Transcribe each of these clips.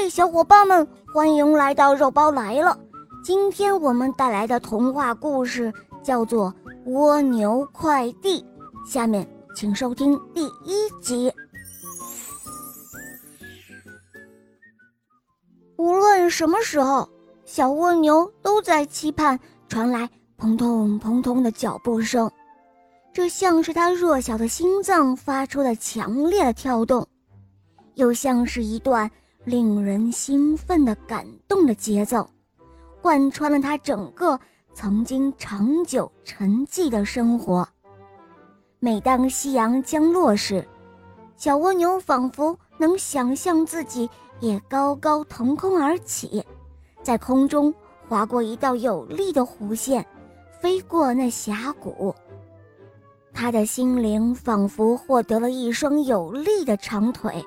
嗨，小伙伴们，欢迎来到肉包来了。今天我们带来的童话故事叫做《蜗牛快递》，下面请收听第一集。无论什么时候，小蜗牛都在期盼传来砰通砰通的脚步声，这像是它弱小的心脏发出的强烈的跳动，又像是一段。令人兴奋的感动的节奏，贯穿了他整个曾经长久沉寂的生活。每当夕阳将落时，小蜗牛仿佛能想象自己也高高腾空而起，在空中划过一道有力的弧线，飞过那峡谷。他的心灵仿佛获得了一双有力的长腿。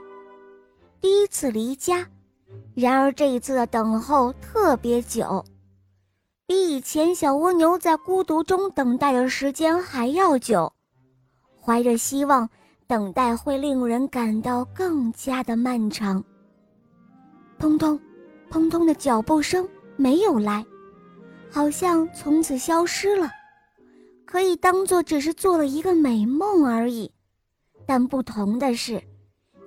第一次离家，然而这一次的等候特别久，比以前小蜗牛在孤独中等待的时间还要久。怀着希望，等待会令人感到更加的漫长。砰通，砰通的脚步声没有来，好像从此消失了，可以当做只是做了一个美梦而已。但不同的是。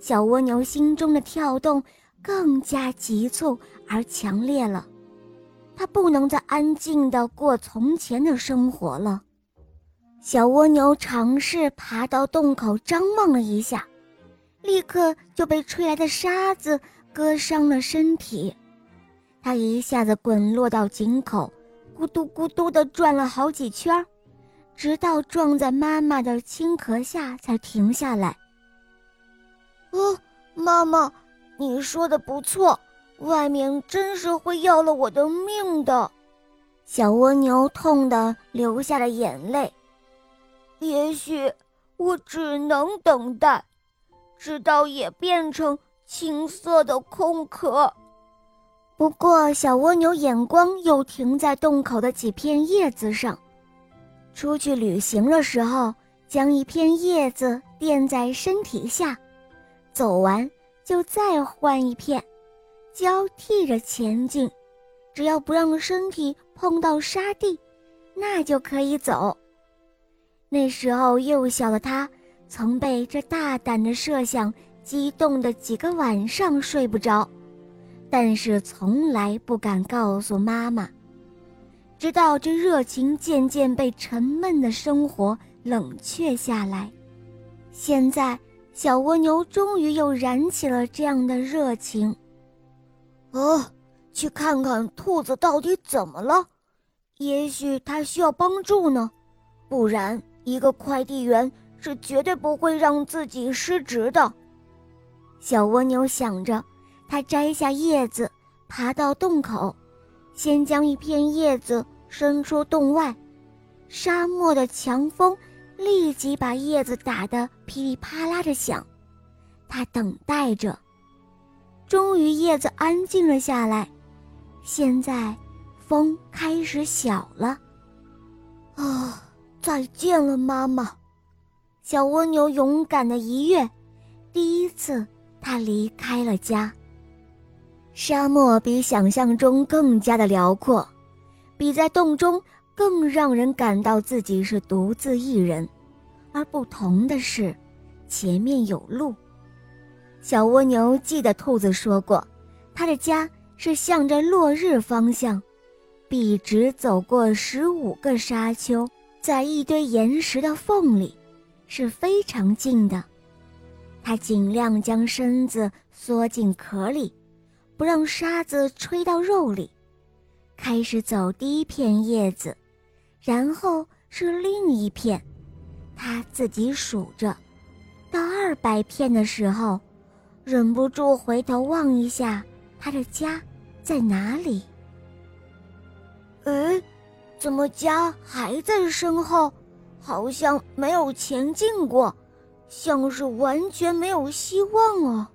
小蜗牛心中的跳动更加急促而强烈了，它不能再安静地过从前的生活了。小蜗牛尝试爬到洞口，张望了一下，立刻就被吹来的沙子割伤了身体。它一下子滚落到井口，咕嘟咕嘟地转了好几圈，直到撞在妈妈的青壳下才停下来。哦，妈妈，你说的不错，外面真是会要了我的命的。小蜗牛痛得流下了眼泪。也许我只能等待，直到也变成青色的空壳。不过，小蜗牛眼光又停在洞口的几片叶子上。出去旅行的时候，将一片叶子垫在身体下。走完就再换一片，交替着前进，只要不让身体碰到沙地，那就可以走。那时候幼小的他曾被这大胆的设想激动的几个晚上睡不着，但是从来不敢告诉妈妈。直到这热情渐渐被沉闷的生活冷却下来，现在。小蜗牛终于又燃起了这样的热情。哦，去看看兔子到底怎么了？也许它需要帮助呢。不然，一个快递员是绝对不会让自己失职的。小蜗牛想着，它摘下叶子，爬到洞口，先将一片叶子伸出洞外。沙漠的强风。立即把叶子打得噼里啪啦的响，他等待着。终于，叶子安静了下来。现在，风开始小了。啊，再见了，妈妈！小蜗牛勇敢的一跃，第一次，它离开了家。沙漠比想象中更加的辽阔，比在洞中。更让人感到自己是独自一人，而不同的是，前面有路。小蜗牛记得兔子说过，它的家是向着落日方向，笔直走过十五个沙丘，在一堆岩石的缝里，是非常近的。它尽量将身子缩进壳里，不让沙子吹到肉里，开始走第一片叶子。然后是另一片，他自己数着，到二百片的时候，忍不住回头望一下他的家在哪里。哎，怎么家还在身后？好像没有前进过，像是完全没有希望哦。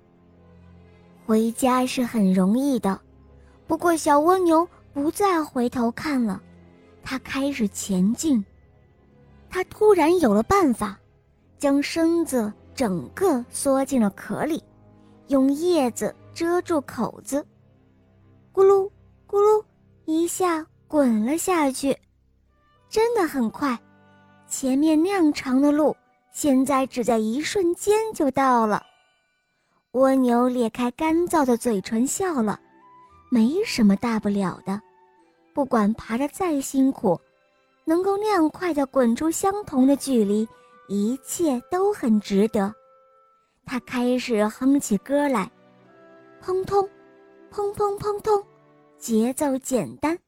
回家是很容易的，不过小蜗牛不再回头看了。他开始前进，他突然有了办法，将身子整个缩进了壳里，用叶子遮住口子，咕噜咕噜一下滚了下去，真的很快。前面那样长的路，现在只在一瞬间就到了。蜗牛咧开干燥的嘴唇笑了，没什么大不了的，不管爬得再辛苦，能够那样快地滚出相同的距离，一切都很值得。它开始哼起歌来，砰通，砰砰砰通，节奏简单，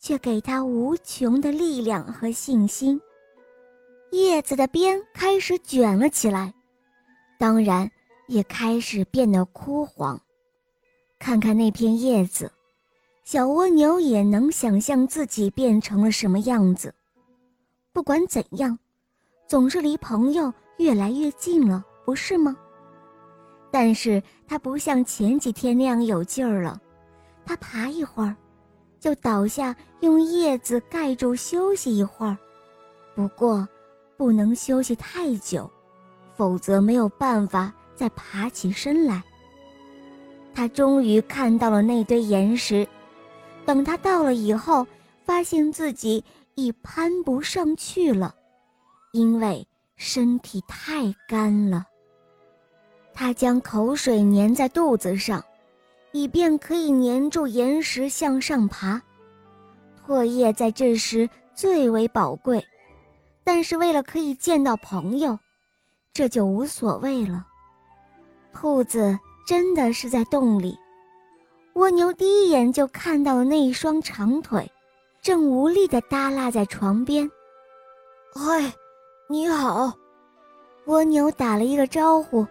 却给它无穷的力量和信心。叶子的边开始卷了起来，当然也开始变得枯黄。看看那片叶子，小蜗牛也能想象自己变成了什么样子。不管怎样，总是离朋友越来越近了，不是吗？但是它不像前几天那样有劲儿了，它爬一会儿，就倒下，用叶子盖住休息一会儿。不过。不能休息太久，否则没有办法再爬起身来。他终于看到了那堆岩石，等他到了以后，发现自己已攀不上去了，因为身体太干了。他将口水粘在肚子上，以便可以粘住岩石向上爬。唾液在这时最为宝贵。但是为了可以见到朋友，这就无所谓了。兔子真的是在洞里，蜗牛第一眼就看到了那一双长腿，正无力地耷拉在床边。嗨，你好！蜗牛打了一个招呼，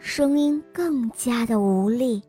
声音更加的无力。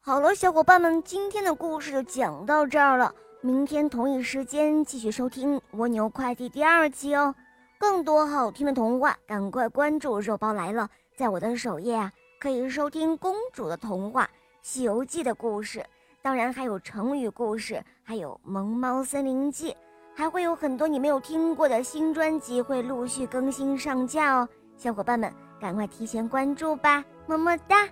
好了，小伙伴们，今天的故事就讲到这儿了。明天同一时间继续收听《蜗牛快递》第二期哦，更多好听的童话，赶快关注“肉包来了”。在我的首页啊，可以收听公主的童话《西游记》的故事，当然还有成语故事，还有《萌猫森林记》，还会有很多你没有听过的新专辑会陆续更新上架哦。小伙伴们，赶快提前关注吧，么么哒！